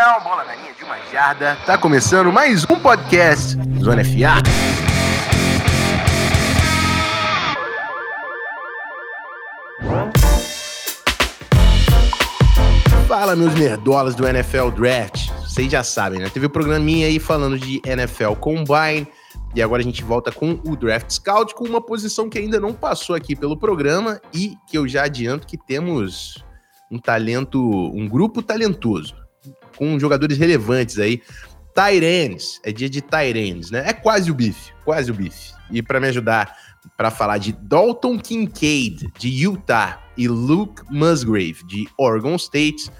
então, bola na linha de uma jarda. Tá começando mais um podcast Zona FA. Fala, meus nerdolas do NFL Draft. Vocês já sabem, né? Teve um programinha aí falando de NFL Combine. E agora a gente volta com o Draft Scout, com uma posição que ainda não passou aqui pelo programa e que eu já adianto que temos um talento, um grupo talentoso, com jogadores relevantes aí. Tyrands, é dia de Tyrands, né? É quase o bife, quase o bife. E para me ajudar para falar de Dalton Kincaid, de Utah, e Luke Musgrave, de Oregon State,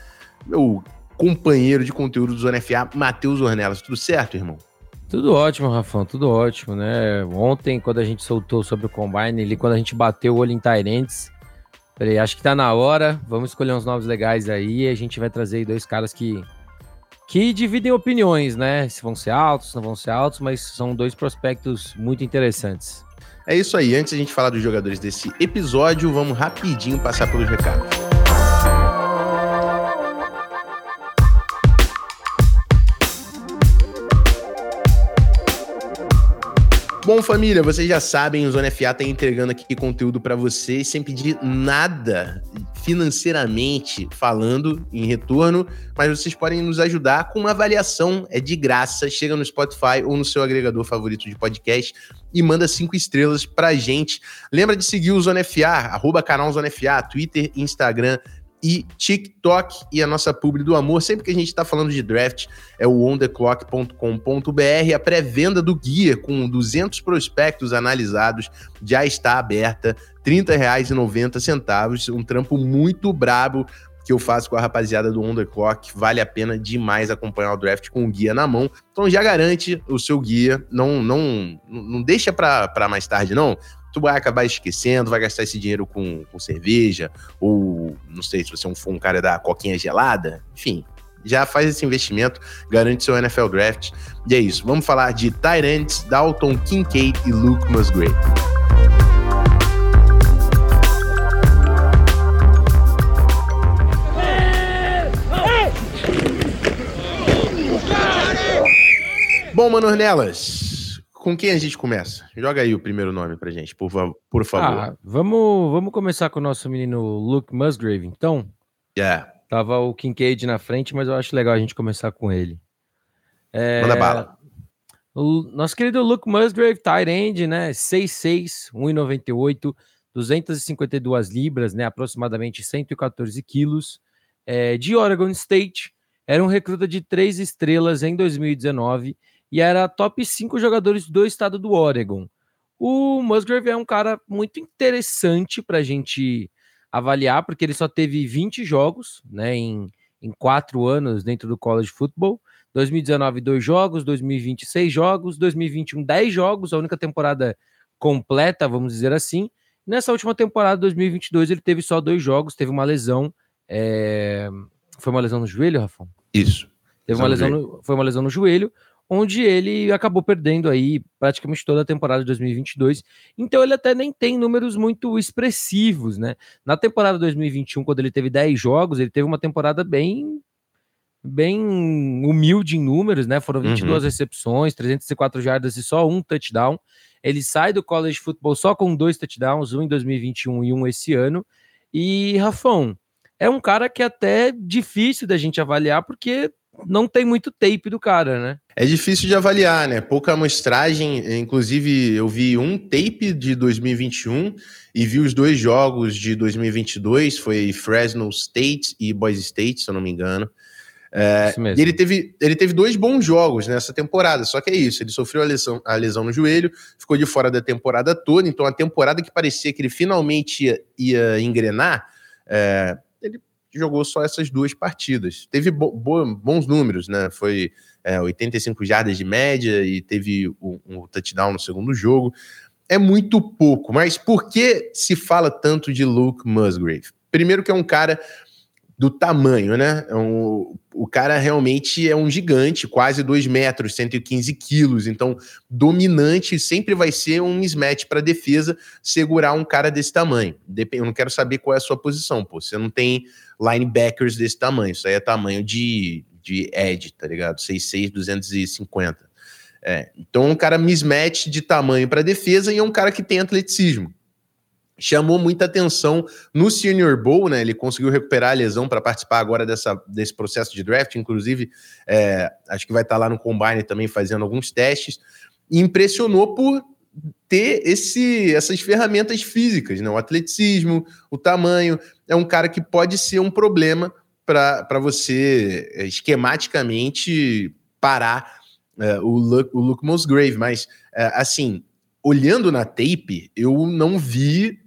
meu companheiro de conteúdo do Zona FA, Matheus Ornelas. Tudo certo, irmão? Tudo ótimo, Rafão, tudo ótimo, né? Ontem, quando a gente soltou sobre o Combine, ali, quando a gente bateu o olho em Tyrants, falei, acho que tá na hora, vamos escolher uns novos legais aí, e a gente vai trazer dois caras que, que dividem opiniões, né? Se vão ser altos, se não vão ser altos, mas são dois prospectos muito interessantes. É isso aí, antes a gente falar dos jogadores desse episódio, vamos rapidinho passar pelos recados. Bom, família, vocês já sabem, o Zona FA tá entregando aqui conteúdo para vocês sem pedir nada financeiramente falando em retorno, mas vocês podem nos ajudar com uma avaliação, é de graça, chega no Spotify ou no seu agregador favorito de podcast e manda cinco estrelas pra gente. Lembra de seguir o Zona FA, arroba canal Zona FA, Twitter, Instagram, e TikTok e a nossa publi do amor. Sempre que a gente está falando de draft, é o ontheclock.com.br. A pré-venda do guia com 200 prospectos analisados já está aberta. R$ 30,90. Um trampo muito brabo que eu faço com a rapaziada do On. Vale a pena demais acompanhar o draft com o guia na mão. Então já garante o seu guia. Não não, não deixa para mais tarde, não tu vai acabar esquecendo, vai gastar esse dinheiro com, com cerveja, ou não sei se você for um cara da coquinha gelada, enfim. Já faz esse investimento, garante seu NFL Draft. E é isso. Vamos falar de Tyrants, Dalton Kincaid e Luke Musgrave. Bom, Manornelas, com quem a gente começa? Joga aí o primeiro nome pra gente, por, por favor. Ah, vamos, vamos começar com o nosso menino Luke Musgrave, então? Yeah. Tava o Kincaid na frente, mas eu acho legal a gente começar com ele. É... Manda bala. O nosso querido Luke Musgrave, tight end, né? 6'6", 1,98, 252 libras, né? Aproximadamente 114 quilos. É, de Oregon State. Era um recruta de três estrelas em 2019 e era top 5 jogadores do estado do Oregon. O Musgrave é um cara muito interessante para a gente avaliar, porque ele só teve 20 jogos né, em, em quatro anos dentro do college football. 2019, dois jogos, 2020, seis jogos, 2021, 10 jogos, a única temporada completa, vamos dizer assim. Nessa última temporada, 2022, ele teve só dois jogos, teve uma lesão. É... Foi uma lesão no joelho, Rafão? Isso. Teve uma lesão no... Foi uma lesão no joelho onde ele acabou perdendo aí praticamente toda a temporada de 2022. Então ele até nem tem números muito expressivos, né? Na temporada 2021, quando ele teve 10 jogos, ele teve uma temporada bem bem humilde em números, né? Foram 22 uhum. recepções, 304 jardas e só um touchdown. Ele sai do college football só com dois touchdowns, um em 2021 e um esse ano. E Rafão, é um cara que é até difícil da gente avaliar porque não tem muito tape do cara, né? É difícil de avaliar, né? Pouca amostragem. Inclusive, eu vi um tape de 2021 e vi os dois jogos de 2022. Foi Fresno State e Boise State, se eu não me engano. É, e ele teve, ele teve dois bons jogos nessa temporada, só que é isso, ele sofreu a lesão, a lesão no joelho, ficou de fora da temporada toda, então a temporada que parecia que ele finalmente ia, ia engrenar, é, ele jogou só essas duas partidas. Teve bo bons números, né? Foi é, 85 jardas de média e teve um, um, touchdown no segundo jogo. É muito pouco, mas por que se fala tanto de Luke Musgrave? Primeiro que é um cara do tamanho, né? É um, o cara realmente é um gigante, quase 2 metros, 115 quilos. Então, dominante sempre vai ser um mismatch para defesa segurar um cara desse tamanho. Eu não quero saber qual é a sua posição, pô. Você não tem linebackers desse tamanho. Isso aí é tamanho de, de edge, tá ligado? 6'6", 250. É, então é um cara mismatch de tamanho para defesa e é um cara que tem atleticismo. Chamou muita atenção no Senior Bowl, né? Ele conseguiu recuperar a lesão para participar agora dessa, desse processo de draft. Inclusive, é, acho que vai estar tá lá no Combine também fazendo alguns testes. E impressionou por ter esse, essas ferramentas físicas, né? O atleticismo, o tamanho. É um cara que pode ser um problema para você é, esquematicamente parar é, o, Luke, o Luke Musgrave, mas é, assim, olhando na tape, eu não vi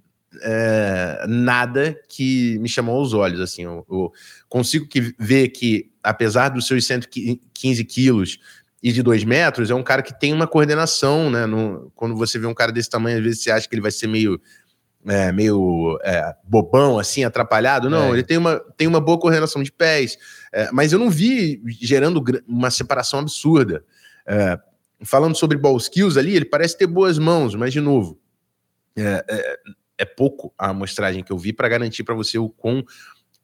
é, nada que me chamou aos olhos. Assim, eu, eu, consigo que ver que, apesar dos seus 115 quilos e de 2 metros, é um cara que tem uma coordenação, né? No, quando você vê um cara desse tamanho, às vezes você acha que ele vai ser meio. É, meio é, bobão, assim, atrapalhado. Não, é. ele tem uma, tem uma boa coordenação de pés, é, mas eu não vi gerando uma separação absurda. É, falando sobre ball skills ali, ele parece ter boas mãos, mas de novo, é, é, pouco a amostragem que eu vi para garantir para você o quão,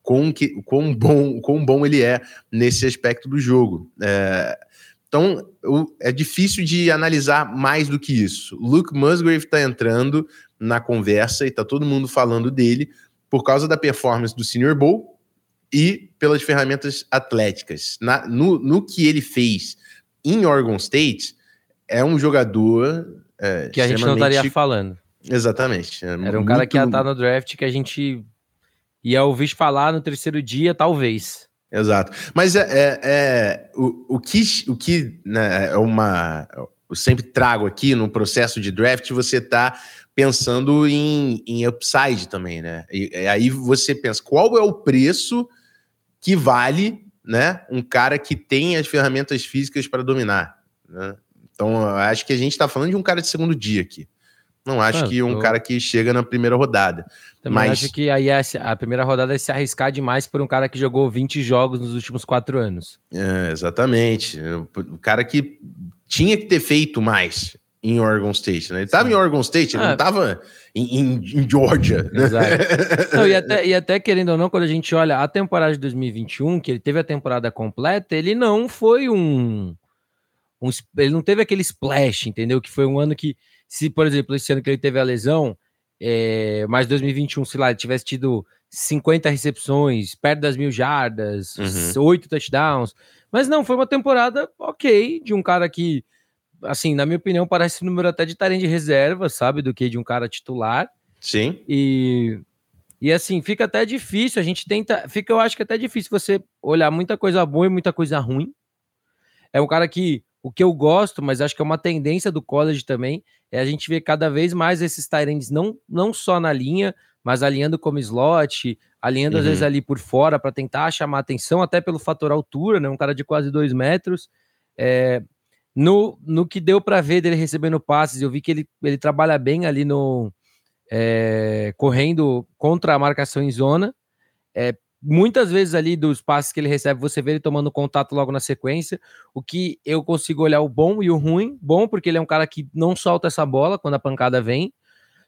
quão, que, quão, bom, quão bom ele é nesse aspecto do jogo. É, então, é difícil de analisar mais do que isso. Luke Musgrave está entrando na conversa e está todo mundo falando dele por causa da performance do Senior Bowl e pelas ferramentas atléticas. Na, no, no que ele fez em Oregon State, é um jogador. É, que a gente não estaria falando. Exatamente. É Era um cara que ia estar no draft que a gente ia ouvir falar no terceiro dia, talvez. Exato. Mas é, é, é o, o que, o que né, é uma. Eu sempre trago aqui no processo de draft, você tá pensando em, em upside também, né? E, e aí você pensa, qual é o preço que vale né, um cara que tem as ferramentas físicas para dominar. Né? Então, acho que a gente está falando de um cara de segundo dia aqui. Não acho ah, que um cara que chega na primeira rodada. Também mas... acho que aí é a primeira rodada é se arriscar demais por um cara que jogou 20 jogos nos últimos quatro anos. É, exatamente. O cara que tinha que ter feito mais em Oregon State, né? Ele estava em Oregon State, ele ah, não estava em, em, em, Georgia. Né? Exato. não, e, até, e até, querendo ou não, quando a gente olha a temporada de 2021, que ele teve a temporada completa, ele não foi um, um ele não teve aquele splash, entendeu? Que foi um ano que, se, por exemplo, esse ano que ele teve a lesão, é, mas 2021, sei lá, ele tivesse tido 50 recepções, perto das mil jardas, uhum. 8 touchdowns, mas não, foi uma temporada ok, de um cara que assim, na minha opinião, parece número até de tarém de reserva, sabe? Do que de um cara titular. Sim. E, e assim, fica até difícil. A gente tenta. Fica, eu acho que é até difícil você olhar muita coisa boa e muita coisa ruim. É um cara que. O que eu gosto, mas acho que é uma tendência do college também, é a gente ver cada vez mais esses Tyrands não, não só na linha, mas alinhando como slot, alinhando uhum. às vezes ali por fora para tentar chamar atenção, até pelo fator altura, né? Um cara de quase dois metros. É, no, no que deu para ver dele recebendo passes, eu vi que ele, ele trabalha bem ali no é, correndo contra a marcação em zona. É, muitas vezes ali dos passes que ele recebe, você vê ele tomando contato logo na sequência. O que eu consigo olhar o bom e o ruim. Bom, porque ele é um cara que não solta essa bola quando a pancada vem.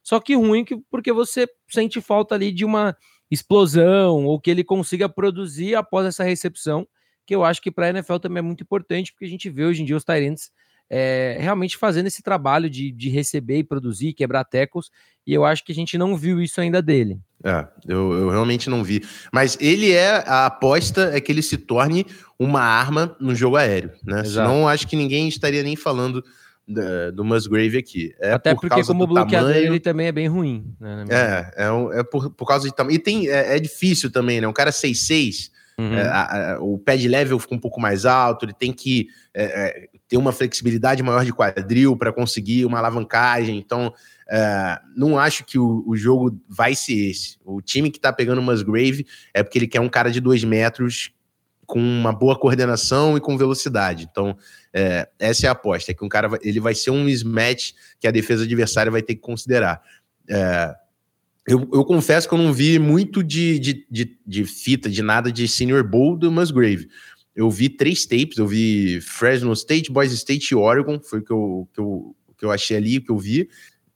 Só que ruim porque você sente falta ali de uma explosão ou que ele consiga produzir após essa recepção que eu acho que para a NFL também é muito importante, porque a gente vê hoje em dia os Tyrants é, realmente fazendo esse trabalho de, de receber e produzir, quebrar tecos, e eu acho que a gente não viu isso ainda dele. É, eu, eu realmente não vi. Mas ele é, a aposta é que ele se torne uma arma no jogo aéreo, né? Exato. Senão acho que ninguém estaria nem falando do Musgrave aqui. É Até por porque como bloqueador tamanho... ele também é bem ruim. Né, é, é, é por, por causa de tamanho. E tem, é, é difícil também, né? Um cara 6'6", Uhum. É, a, a, o pad level fica um pouco mais alto, ele tem que é, é, ter uma flexibilidade maior de quadril para conseguir uma alavancagem. Então, é, não acho que o, o, jogo vai ser esse. O time que está pegando o Musgrave é porque ele quer um cara de dois metros com uma boa coordenação e com velocidade. Então, é, essa é a aposta, é que um cara ele vai ser um mismatch que a defesa adversária vai ter que considerar. É, eu, eu, confesso que eu não vi muito de, de, de, de, fita, de nada de Senior Bowl do Musgrave. Eu vi três tapes, eu vi Fresno State, Boise State e Oregon, foi o que eu, que eu, que eu achei ali, o que eu vi.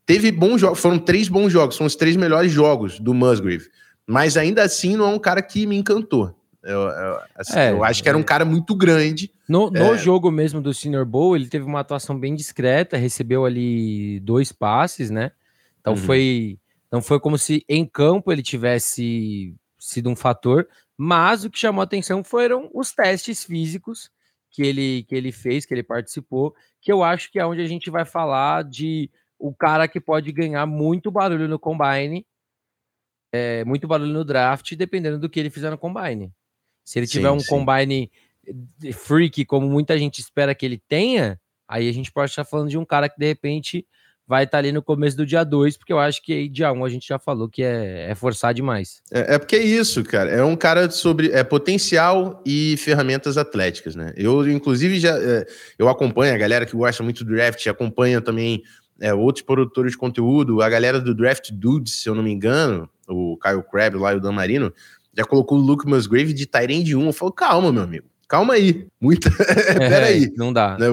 Teve bons jogos, foram três bons jogos, são os três melhores jogos do Musgrave. Mas ainda assim não é um cara que me encantou. Eu, eu, assim, é, eu acho que era um é. cara muito grande. No, no é... jogo mesmo do Senior Bowl, ele teve uma atuação bem discreta, recebeu ali dois passes, né? Então uhum. foi não foi como se em campo ele tivesse sido um fator, mas o que chamou atenção foram os testes físicos que ele, que ele fez, que ele participou, que eu acho que é onde a gente vai falar de o cara que pode ganhar muito barulho no combine, é, muito barulho no draft, dependendo do que ele fizer no combine. Se ele sim, tiver um sim. combine freak, como muita gente espera que ele tenha, aí a gente pode estar falando de um cara que de repente vai estar tá ali no começo do dia 2, porque eu acho que dia 1 um a gente já falou que é, é forçar demais. É, é, porque é isso, cara. É um cara sobre é, potencial e ferramentas atléticas, né? Eu, inclusive, já é, eu acompanho a galera que gosta muito do draft, acompanha também é, outros produtores de conteúdo, a galera do Draft Dudes, se eu não me engano, o Kyle Crab lá e o Dan Marino, já colocou o Luke Musgrave de Tyrande 1. Eu falo, calma, meu amigo calma aí, muita. Peraí. É, não dá. Né,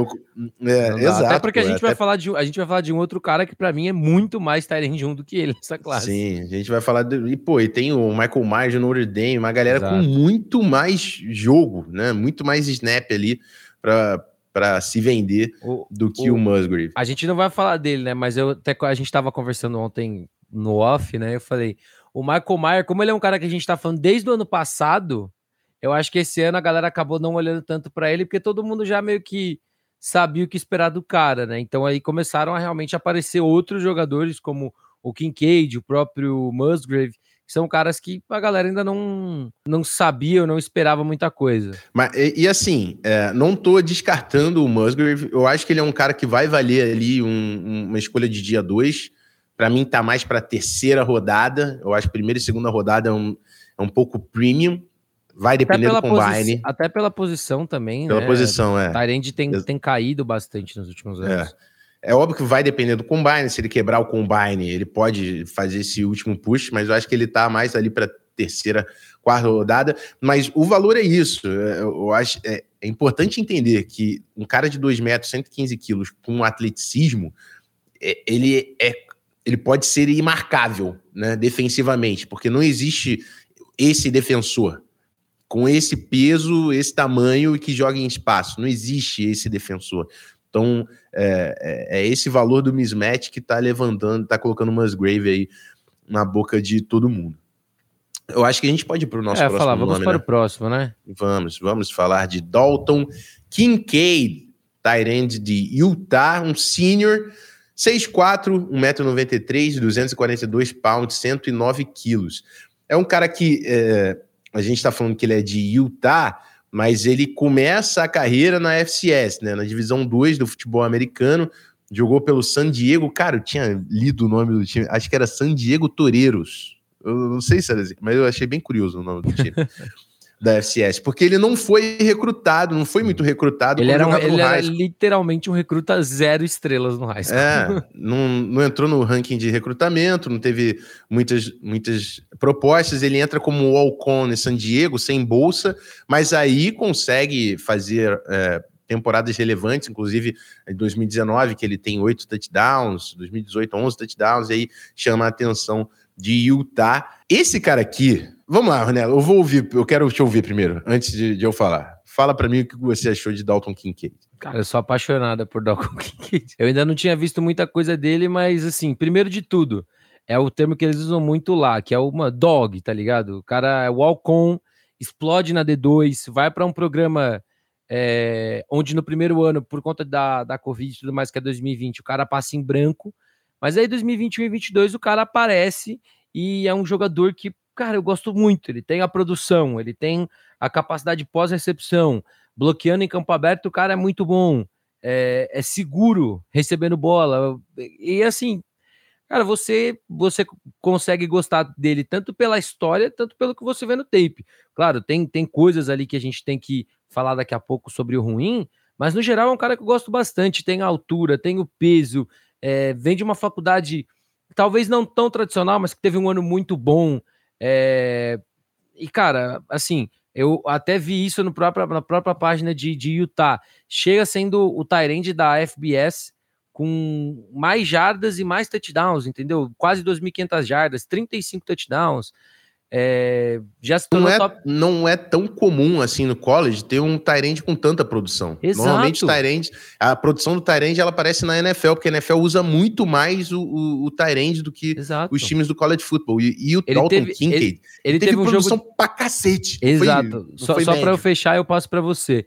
é, não exato. Até porque a gente, vai falar de, a gente vai falar de um outro cara que, para mim, é muito mais Tyrande 1 do que ele nessa classe. Sim, a gente vai falar. De, e, pô, e tem o Michael Myers no Notre Dame, uma galera exato. com muito mais jogo, né? Muito mais snap ali para para se vender o, do que o, o, Musgrave. A gente não vai falar dele, né? Mas eu até a gente estava conversando ontem no off, né? Eu falei, o Michael Myers, como ele é um cara que a gente está falando desde o ano passado, eu acho que esse ano a galera acabou não olhando tanto para ele, porque todo mundo já meio que sabia o que esperar do cara, né? Então aí começaram a realmente aparecer outros jogadores, como o Kincaid, o próprio Musgrave, que são caras que a galera ainda não, não sabia ou não esperava muita coisa. Mas, e, e assim, é, não tô descartando o Musgrave, eu acho que ele é um cara que vai valer ali um, uma escolha de dia 2. Para mim, tá mais para terceira rodada. Eu acho que primeira e segunda rodada é um, é um pouco premium. Vai depender do combine. Até pela posição também, Pela né? posição, é. Tyrande tem, tem caído bastante nos últimos é. anos. É. é óbvio que vai depender do combine. Se ele quebrar o combine, ele pode fazer esse último push, mas eu acho que ele tá mais ali para terceira, quarta rodada. Mas o valor é isso. É, eu acho é, é importante entender que um cara de 2 metros, 115 quilos, com um atleticismo, é, ele é ele pode ser imarcável, né, defensivamente, porque não existe esse defensor com esse peso, esse tamanho e que joga em espaço. Não existe esse defensor. Então, é, é, é esse valor do mismatch que está levantando, está colocando o Musgrave aí na boca de todo mundo. Eu acho que a gente pode ir para o nosso é, próximo falar, vamos nome, para né? o próximo, né? Vamos, vamos falar de Dalton Kincaid, Tyrande de Utah, um senior, 6'4", 1,93m, 242 pounds, 109 quilos. É um cara que é, a gente está falando que ele é de Utah, mas ele começa a carreira na FCS, né, na divisão 2 do futebol americano, jogou pelo San Diego, cara, eu tinha lido o nome do time, acho que era San Diego Toreros. Eu não sei se era assim, mas eu achei bem curioso o nome do time. da FCS, porque ele não foi recrutado, não foi muito recrutado. Ele era, um, ele era literalmente um recruta zero estrelas no high school. É, não, não entrou no ranking de recrutamento, não teve muitas, muitas propostas. Ele entra como walk-on em San Diego, sem bolsa, mas aí consegue fazer é, temporadas relevantes, inclusive em 2019, que ele tem oito touchdowns, 2018, 11 touchdowns, e aí chama a atenção de Utah. Esse cara aqui, vamos lá, Ronelo, eu vou ouvir, eu quero te ouvir primeiro, antes de, de eu falar. Fala para mim o que você achou de Dalton Kincaid. Cara, eu sou apaixonada por Dalton Kincaid. Eu ainda não tinha visto muita coisa dele, mas assim, primeiro de tudo, é o termo que eles usam muito lá, que é uma dog, tá ligado? O cara é walk-on, explode na D2, vai para um programa é, onde no primeiro ano, por conta da, da Covid e tudo mais, que é 2020, o cara passa em branco, mas aí 2021 e 2022 o cara aparece e é um jogador que, cara, eu gosto muito. Ele tem a produção, ele tem a capacidade pós-recepção, bloqueando em campo aberto, o cara é muito bom. É, é, seguro recebendo bola. E assim, cara, você você consegue gostar dele tanto pela história, tanto pelo que você vê no tape. Claro, tem, tem coisas ali que a gente tem que falar daqui a pouco sobre o ruim, mas no geral é um cara que eu gosto bastante. Tem a altura, tem o peso, é, vem de uma faculdade talvez não tão tradicional, mas que teve um ano muito bom. É, e, cara, assim, eu até vi isso no próprio, na própria página de, de Utah. Chega sendo o Tyrande da FBS com mais jardas e mais touchdowns, entendeu? Quase 2.500 jardas, 35 touchdowns. É, já se não é, top... não é tão comum assim no college ter um Tyrande com tanta produção. Exato. Normalmente Tyrande, a produção do Tyrande ela aparece na NFL, porque a NFL usa muito mais o, o, o Tyrande do que Exato. os times do college football. E, e o ele Dalton teve, Kincaid, ele, ele teve, teve um produção jogo... pra cacete. Exato. Foi, só só para eu fechar, eu passo para você.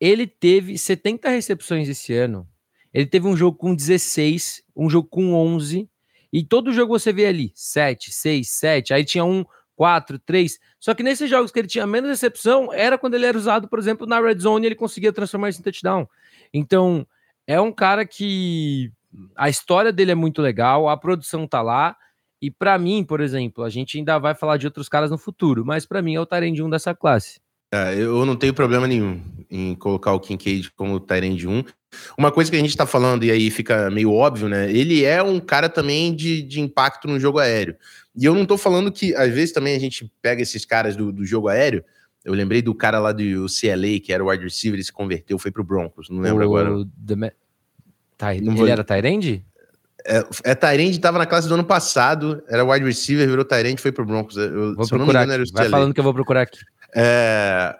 Ele teve 70 recepções esse ano. Ele teve um jogo com 16, um jogo com 11, e todo jogo você vê ali 7, 6, 7. Aí tinha um 4, 3. Só que nesses jogos que ele tinha menos recepção, era quando ele era usado, por exemplo, na red zone, ele conseguia transformar isso em touchdown. Então, é um cara que a história dele é muito legal, a produção tá lá. E para mim, por exemplo, a gente ainda vai falar de outros caras no futuro, mas para mim é o Tyrande 1 dessa classe. É, eu não tenho problema nenhum em colocar o Kincaid como Tyrande 1. Uma coisa que a gente está falando, e aí fica meio óbvio, né? Ele é um cara também de, de impacto no jogo aéreo. E eu não estou falando que, às vezes, também a gente pega esses caras do, do jogo aéreo. Eu lembrei do cara lá do CLA, que era o wide receiver, ele se converteu, foi pro Broncos. Não lembro o agora. The... Tá, ele vou... era Tyrande? É, é Tyrande, tava na classe do ano passado, era wide receiver, virou Tyrande, foi pro Broncos. Eu, vou procurar engano, Vai falando que eu vou procurar aqui. É,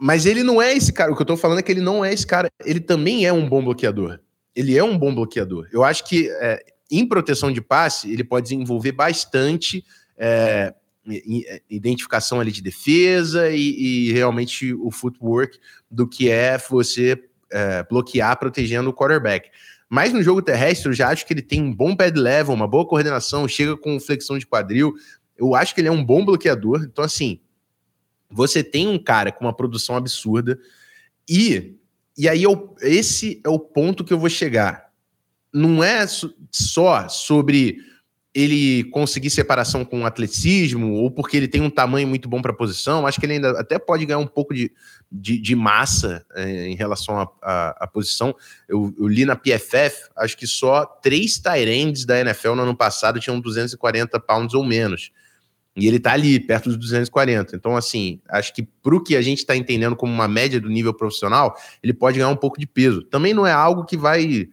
mas ele não é esse cara. O que eu tô falando é que ele não é esse cara. Ele também é um bom bloqueador. Ele é um bom bloqueador. Eu acho que é, em proteção de passe, ele pode desenvolver bastante é, identificação ali de defesa e, e, realmente o footwork do que é você é, bloquear protegendo o quarterback. Mas no jogo terrestre, eu já acho que ele tem um bom pad level, uma boa coordenação, chega com flexão de quadril. Eu acho que ele é um bom bloqueador. Então, assim, você tem um cara com uma produção absurda e e aí eu, esse é o ponto que eu vou chegar. Não é só sobre ele conseguir separação com o atleticismo ou porque ele tem um tamanho muito bom para a posição. Acho que ele ainda até pode ganhar um pouco de, de, de massa é, em relação à posição. Eu, eu, li na PFF, acho que só três Tyrands da NFL no ano passado tinham 240 pounds ou menos. E ele tá ali, perto dos 240. Então, assim, acho que pro que a gente está entendendo como uma média do nível profissional, ele pode ganhar um pouco de peso. Também não é algo que vai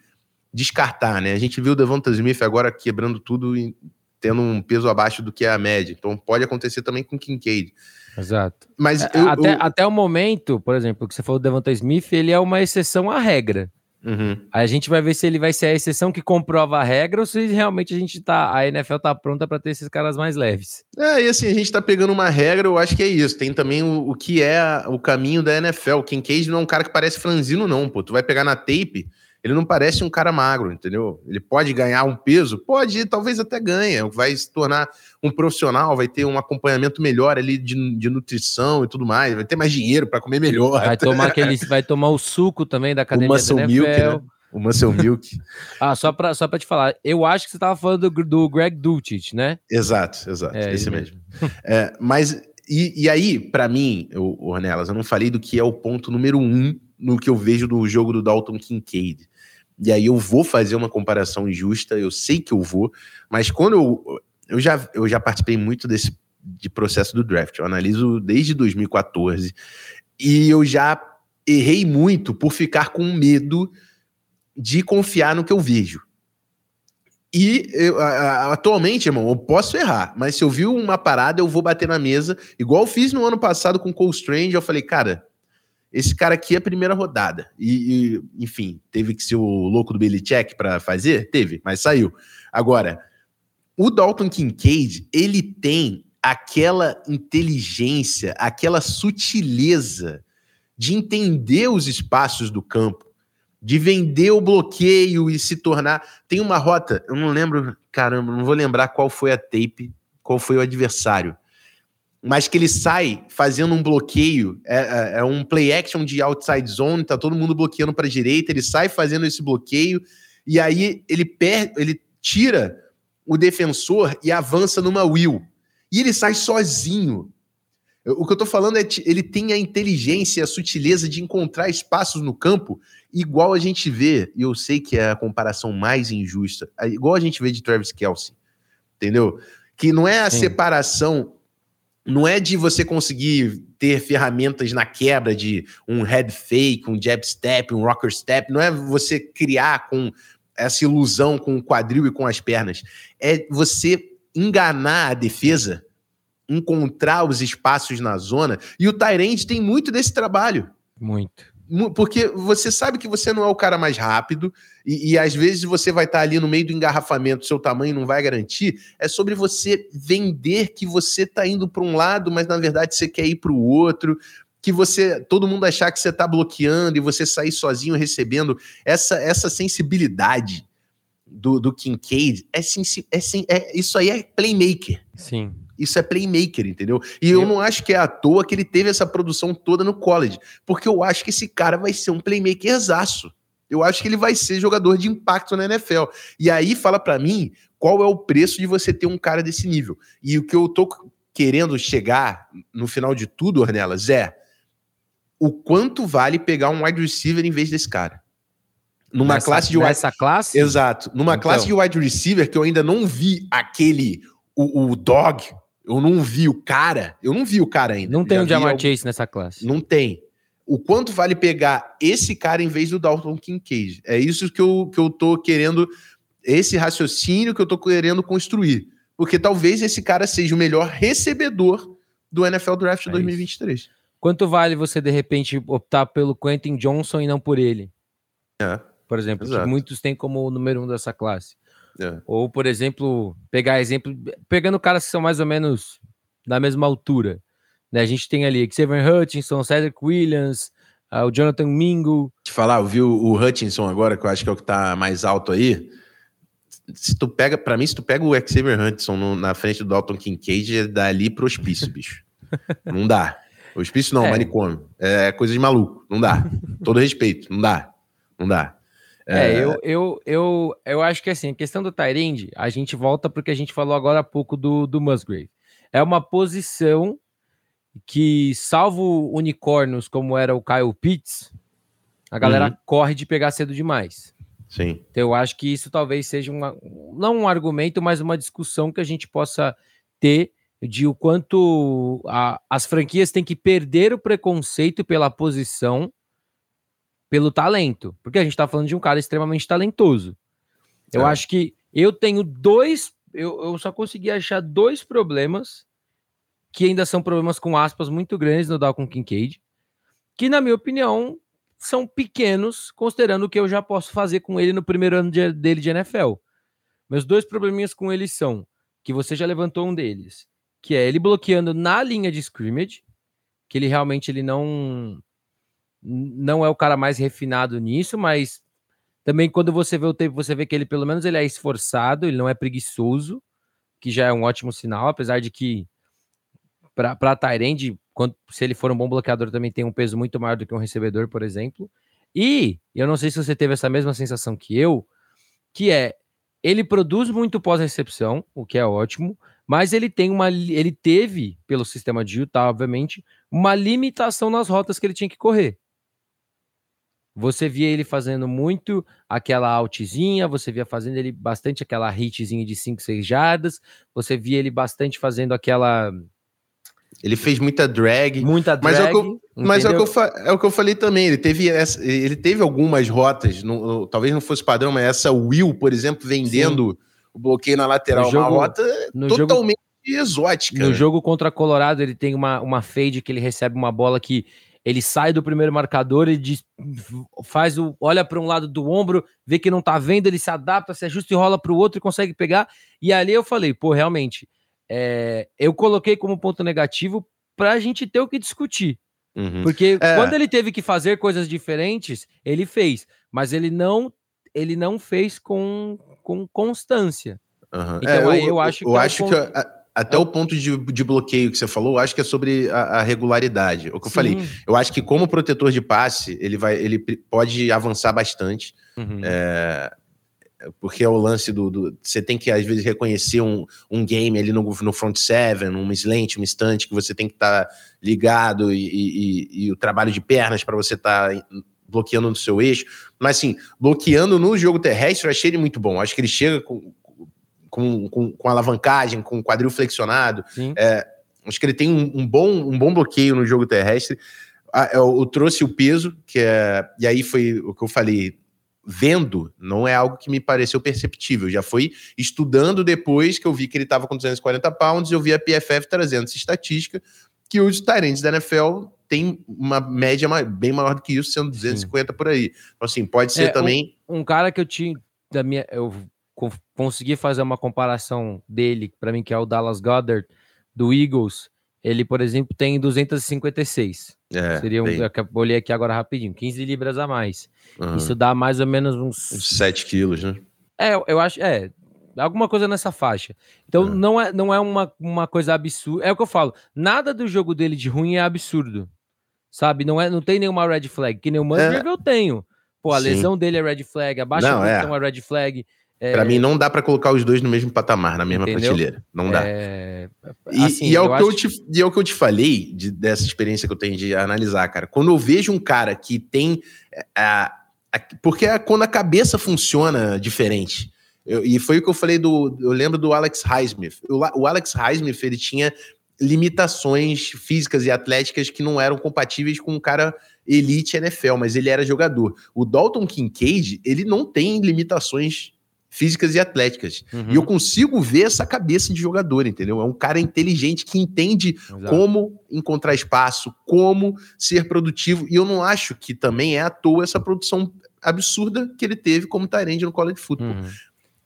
descartar, né? A gente viu o Devonta Smith agora quebrando tudo e tendo um peso abaixo do que é a média. Então, pode acontecer também com o Kincaid. Exato. Mas é, eu, até, eu... até o momento, por exemplo, que você falou do Devonta Smith, ele é uma exceção à regra. Uhum. Aí a gente vai ver se ele vai ser a exceção que comprova a regra ou se realmente a gente tá. A NFL tá pronta para ter esses caras mais leves. É, e assim, a gente tá pegando uma regra, eu acho que é isso. Tem também o, o que é o caminho da NFL. O Kincaid não é um cara que parece franzino, não, pô. Tu vai pegar na tape ele não parece um cara magro, entendeu? Ele pode ganhar um peso? Pode, talvez até ganhe. Vai se tornar um profissional, vai ter um acompanhamento melhor ali de, de nutrição e tudo mais, vai ter mais dinheiro para comer melhor. Vai tomar aquele, vai tomar o suco também da academia o muscle Milk, né? O Muscle Milk. ah, só para só pra te falar, eu acho que você estava falando do, do Greg Dulcich, né? Exato, exato, é, esse mesmo. mesmo. é, mas, e, e aí, para mim, Ornelas, eu não falei do que é o ponto número um no que eu vejo do jogo do Dalton Kincaid. E aí eu vou fazer uma comparação justa, eu sei que eu vou, mas quando eu, eu, já, eu já participei muito desse de processo do draft, eu analiso desde 2014, e eu já errei muito por ficar com medo de confiar no que eu vejo. E eu, atualmente, irmão, eu posso errar, mas se eu vi uma parada, eu vou bater na mesa, igual eu fiz no ano passado com Cole Strange, eu falei, cara, esse cara aqui é a primeira rodada. E, e enfim, teve que ser o louco do Belichick para fazer? Teve, mas saiu. Agora, o Dalton Kincaid, ele tem aquela inteligência, aquela sutileza de entender os espaços do campo, de vender o bloqueio e se tornar. Tem uma rota, eu não lembro, caramba, não vou lembrar qual foi a tape, qual foi o adversário mas que ele sai fazendo um bloqueio, é, é, é, um play action de outside zone, tá todo mundo bloqueando para a direita, ele sai fazendo esse bloqueio, e aí ele, per ele tira o defensor e avança numa wheel. E ele sai sozinho. O que eu tô falando é que ele tem a inteligência, a sutileza de encontrar espaços no campo, igual a gente vê, e eu sei que é a comparação mais injusta, igual a gente vê de Travis Kelsey, entendeu? Que não é a Sim. separação não é de você conseguir ter ferramentas na quebra de um head fake, um jab step, um rocker step, não é você criar com essa ilusão com o quadril e com as pernas. É você enganar a defesa encontrar os espaços na zona. E o Tyrande tem muito desse trabalho. Muito. Porque você sabe que você não é o cara mais rápido, e, e às vezes você vai estar ali no meio do engarrafamento, seu tamanho não vai garantir. É sobre você vender que você está indo para um lado, mas na verdade você quer ir para o outro que você todo mundo achar que você está bloqueando e você sair sozinho recebendo essa essa sensibilidade do, do Kincaid é, é, é isso aí é playmaker. Sim. Isso é playmaker, entendeu? E eu, não acho que é à toa que ele teve essa produção toda no college, porque eu acho que esse cara vai ser um playmaker exaço. Eu acho que ele vai ser jogador de impacto na NFL. E aí fala para mim qual é o preço de você ter um cara desse nível. E o que eu tô querendo chegar no final de tudo, Ornelas, é o quanto vale pegar um wide receiver em vez desse cara. Numa nessa, classe de wide... Nessa classe? Exato. Numa então. classe de wide receiver que eu ainda não vi aquele, o, o dog, eu não vi o cara, eu não vi o cara ainda. Não tem o um Jamar Chase nessa classe. Não tem. O quanto vale pegar esse cara em vez do Dalton Kincaid? É isso que eu, que eu tô querendo, esse raciocínio que eu tô querendo construir. Porque talvez esse cara seja o melhor recebedor do NFL Draft é 2023. Isso. Quanto vale você, de repente, optar pelo Quentin Johnson e não por ele? É. Por exemplo, que muitos têm como o número um dessa classe. É. Ou, por exemplo, pegar exemplo, pegando caras que são mais ou menos da mesma altura. Né? A gente tem ali Xavier Hutchinson, Cedric Williams, uh, o Jonathan Mingo. Te falar, eu vi o, o Hutchinson agora, que eu acho que é o que tá mais alto aí. Se tu pega, para mim, se tu pega o Xavier Hutchinson no, na frente do Dalton Kincaid, é dali pro hospício, bicho. Não dá. Hospício não, é. manicômio. É coisa de maluco. Não dá. Todo respeito, não dá. Não dá. É, é, eu, eu, eu, eu acho que assim, a questão do Tyrande, a gente volta porque a gente falou agora há pouco do, do Musgrave. É uma posição que, salvo unicórnios como era o Kyle Pitts, a galera uhum. corre de pegar cedo demais. Sim. Então eu acho que isso talvez seja uma, não um argumento, mas uma discussão que a gente possa ter de o quanto a, as franquias têm que perder o preconceito pela posição pelo talento, porque a gente tá falando de um cara extremamente talentoso. Eu é. acho que eu tenho dois, eu, eu só consegui achar dois problemas que ainda são problemas com aspas muito grandes no Dalton Kincaid, que na minha opinião são pequenos, considerando o que eu já posso fazer com ele no primeiro ano de, dele de NFL. Meus dois probleminhas com ele são que você já levantou um deles, que é ele bloqueando na linha de scrimmage, que ele realmente ele não não é o cara mais refinado nisso, mas também quando você vê o tempo, você vê que ele pelo menos ele é esforçado, ele não é preguiçoso, que já é um ótimo sinal, apesar de que para Tyrande, se ele for um bom bloqueador, também tem um peso muito maior do que um recebedor, por exemplo. E eu não sei se você teve essa mesma sensação que eu, que é ele produz muito pós-recepção, o que é ótimo, mas ele tem uma ele teve pelo sistema de Utah, obviamente, uma limitação nas rotas que ele tinha que correr. Você via ele fazendo muito aquela altezinha, você via fazendo ele bastante aquela hitzinha de 5, 6 jardas, você via ele bastante fazendo aquela. Ele fez muita drag. Muita drag. Mas, é o, que eu, mas é, o que eu, é o que eu falei também. Ele teve, essa, ele teve algumas rotas, no, talvez não fosse padrão, mas essa Will, por exemplo, vendendo Sim. o bloqueio na lateral. Jogo, uma rota totalmente jogo, exótica. No né? jogo contra Colorado, ele tem uma, uma fade que ele recebe uma bola que ele sai do primeiro marcador e diz, faz o olha para um lado do ombro, vê que não tá vendo, ele se adapta, se ajusta e rola para o outro e consegue pegar. E ali eu falei, pô, realmente, é, eu coloquei como ponto negativo para a gente ter o que discutir. Uhum. Porque é. quando ele teve que fazer coisas diferentes, ele fez, mas ele não ele não fez com, com constância. Uhum. Então é, eu, aí eu acho eu, que. Eu é acho ponto... que até é. o ponto de, de bloqueio que você falou, eu acho que é sobre a, a regularidade. O que Sim. eu falei, eu acho que como protetor de passe, ele vai, ele pode avançar bastante. Uhum. É, porque é o lance do, do, Você tem que, às vezes, reconhecer um, um game ali no, no front seven, um slant, um instante, que você tem que estar tá ligado e, e, e, o trabalho de pernas para você estar tá bloqueando no seu eixo. Mas, assim, bloqueando no jogo terrestre, eu achei ele muito bom. Acho que ele chega com, com, com, com alavancagem, com quadril flexionado. É, acho que ele tem um, um, bom, um bom bloqueio no jogo terrestre. Ah, eu, eu, trouxe o peso, que é. E aí foi o que eu falei. vendo, não é algo que me pareceu perceptível. Já foi estudando depois que eu vi que ele estava com 240 pounds, eu vi a PFF trazendo essa estatística que os Tyrants da NFL tem uma média bem maior do que isso, sendo 250 Sim. por aí. Então, assim, pode ser é, também. Um, um, cara que eu tinha. Da minha, eu consegui fazer uma comparação dele, para mim, que é o Dallas Goddard, do Eagles. Ele, por exemplo, tem 256. É, Seria um, bem... eu olhei aqui agora rapidinho, 15 libras a mais. Uhum. Isso dá mais ou menos uns 7 quilos, né? É, eu acho, é, alguma coisa nessa faixa. Então é. não é, não é uma, uma coisa absurda. É o que eu falo. Nada do jogo dele de ruim é absurdo. Sabe? Não, é, não tem nenhuma red flag. Que nem o Musgrave é. eu tenho. Pô, a Sim. lesão dele é red flag, a baixa não, é. é red flag. É... Para mim, não dá para colocar os dois no mesmo patamar, na mesma Entendeu? prateleira. Não dá. É... Assim, e, e, é o que eu te, e é o que eu te falei de, dessa experiência que eu tenho de analisar, cara. Quando eu vejo um cara que tem. É, a, a, porque é quando a cabeça funciona diferente. Eu, e foi o que eu falei do. Eu lembro do Alex Highsmith. O, o Alex Highsmith, ele tinha limitações físicas e atléticas que não eram compatíveis com um cara elite NFL, mas ele era jogador. O Dalton Kincaid, ele não tem limitações físicas e atléticas. Uhum. E eu consigo ver essa cabeça de jogador, entendeu? É um cara inteligente que entende Exato. como encontrar espaço, como ser produtivo. E eu não acho que também é à toa essa produção absurda que ele teve como Tyrande no college football. Uhum.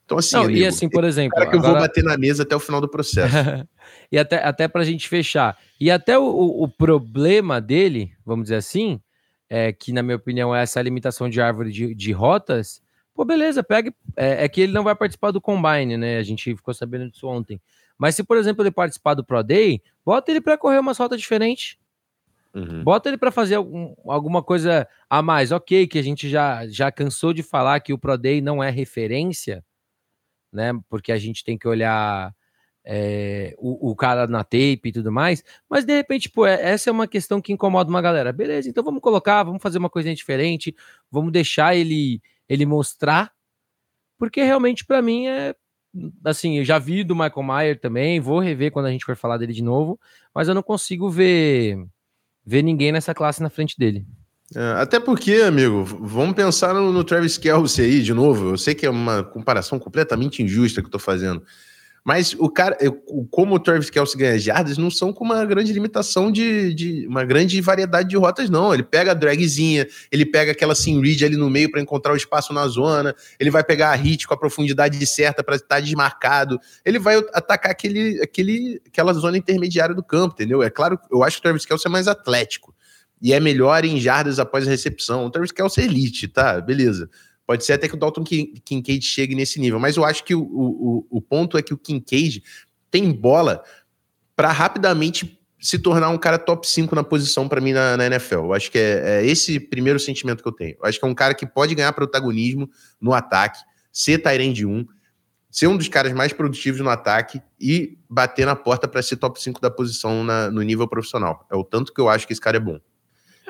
Então, assim, não, amigo, e assim, por exemplo. Cara que agora... eu vou bater na mesa até o final do processo. e até, até para a gente fechar. E até o, o, problema dele, vamos dizer assim, é que, na minha opinião, é essa limitação de árvore de, de rotas. Pô, beleza, pega. É, é, que ele não vai participar do Combine, né? A gente ficou sabendo disso ontem. Mas se, por exemplo, ele participar do Pro Day, bota ele para correr uma rota diferente. Uhum. Bota ele para fazer algum, alguma coisa a mais. Ok, que a gente já, já cansou de falar que o Pro Day não é referência né? Porque a gente tem que olhar é, o, o, cara na tape e tudo mais. Mas de repente, pô, é, essa é uma questão que incomoda uma galera. Beleza, então vamos colocar, vamos fazer uma coisinha diferente, vamos deixar ele ele mostrar, porque realmente para mim é assim, eu já vi do Michael Mayer também, vou rever quando a gente for falar dele de novo, mas eu não consigo ver ver ninguém nessa classe na frente dele. É, até porque, amigo, vamos pensar no, no, Travis Kelce aí de novo. Eu sei que é uma comparação completamente injusta que eu tô fazendo. Mas o cara, como o Travis Kelce ganha jardas, não são com uma grande limitação de, de, uma grande variedade de rotas, não. Ele pega a dragzinha, ele pega aquela sim read ali no meio para encontrar o espaço na zona, ele vai pegar a hit com a profundidade certa para estar desmarcado, ele vai atacar aquele, aquele, aquela zona intermediária do campo, entendeu? É claro, eu acho que o Travis Kelce é mais atlético e é melhor em jardas após a recepção. O Travis Kelce é elite, tá? Beleza. Pode ser até que o Dalton Kincaid chegue nesse nível, mas eu acho que o, o, o ponto é que o Kincaid tem bola para rapidamente se tornar um cara top 5 na posição para mim na, na, NFL. Eu acho que é, é, esse primeiro sentimento que eu tenho. Eu acho que é um cara que pode ganhar protagonismo no ataque, ser Tyrande 1, ser um dos caras mais produtivos no ataque e bater na porta para ser top 5 da posição na, no nível profissional. É o tanto que eu acho que esse cara é bom.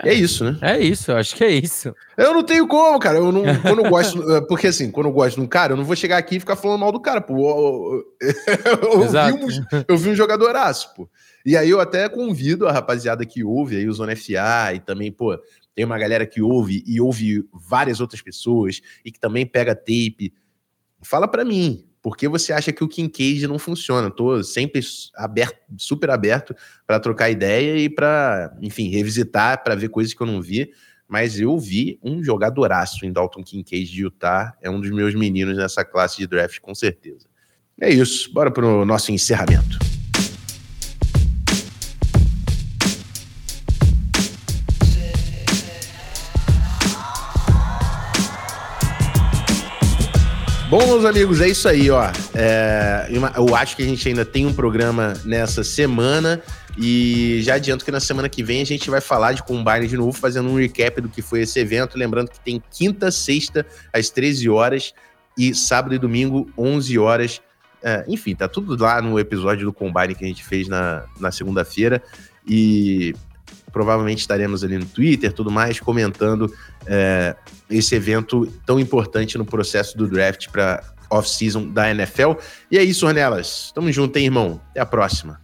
É isso, né? É isso, eu acho que é isso. Eu não tenho como, cara. Eu não, quando eu gosto, eh, porque assim, quando eu gosto de um cara, eu não vou chegar aqui e ficar falando mal do cara, pô. Eu, Exato. vi, um, eu vi um jogadoraço, pô. E aí eu até convido a rapaziada que ouve aí o Zona FA e também, pô, tem uma galera que ouve e ouve várias outras pessoas e que também pega tape. Fala para mim, por que você acha que o Kincaid não funciona? Estou sempre aberto, super aberto para trocar ideia e para, enfim, revisitar para ver coisas que eu não vi. Mas eu vi um jogadoraço em Dalton Kincaid de Utah. É um dos meus meninos nessa classe de draft, com certeza. É isso. Bora para o nosso encerramento. Bom, meus amigos, é isso aí, ó. É, eu acho que a gente ainda tem um programa nessa semana. E já adianto que na semana que vem a gente vai falar de Combine de novo, fazendo um recap do que foi esse evento. Lembrando que tem quinta, sexta, às 13 horas, e sábado e domingo, 11 horas. É, enfim, tá tudo lá no episódio do Combine que a gente fez na, na segunda-feira. E provavelmente estaremos ali no Twitter, tudo mais, comentando é, esse evento tão importante no processo do draft para off-season da NFL. E é isso, Ornelas. Tamo junto, hein, irmão? Até a próxima.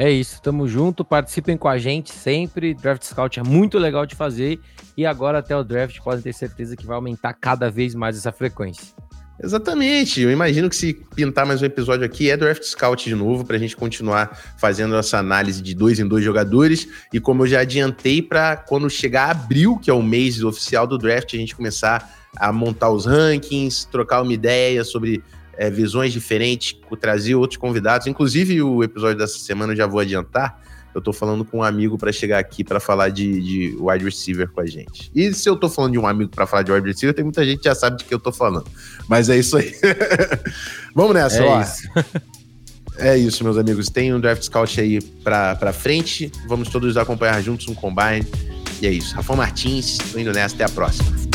É isso, tamo junto, participem com a gente sempre. Draft Scout é muito legal de fazer e agora até o draft podem ter certeza que vai aumentar cada vez mais essa frequência. Exatamente. Eu imagino que se pintar mais um episódio aqui é Draft Scout de novo, para a gente continuar fazendo essa análise de dois em dois jogadores. E como eu já adiantei, para quando chegar abril, que é o mês oficial do draft, a gente começar a montar os rankings, trocar uma ideia sobre é, visões diferentes, trazer outros convidados. Inclusive, o episódio dessa semana eu já vou adiantar eu tô falando com um amigo para chegar aqui para falar de, de, wide receiver com a gente. E se eu tô falando de um amigo para falar de wide receiver, tem muita gente que já sabe de que eu tô falando. Mas é isso aí. Vamos nessa, é ó. Isso. é isso, meus amigos. Tem um Draft Scout aí pra, pra frente. Vamos todos acompanhar juntos um combine. E é isso. Rafa Martins, tô indo nessa. Até a próxima.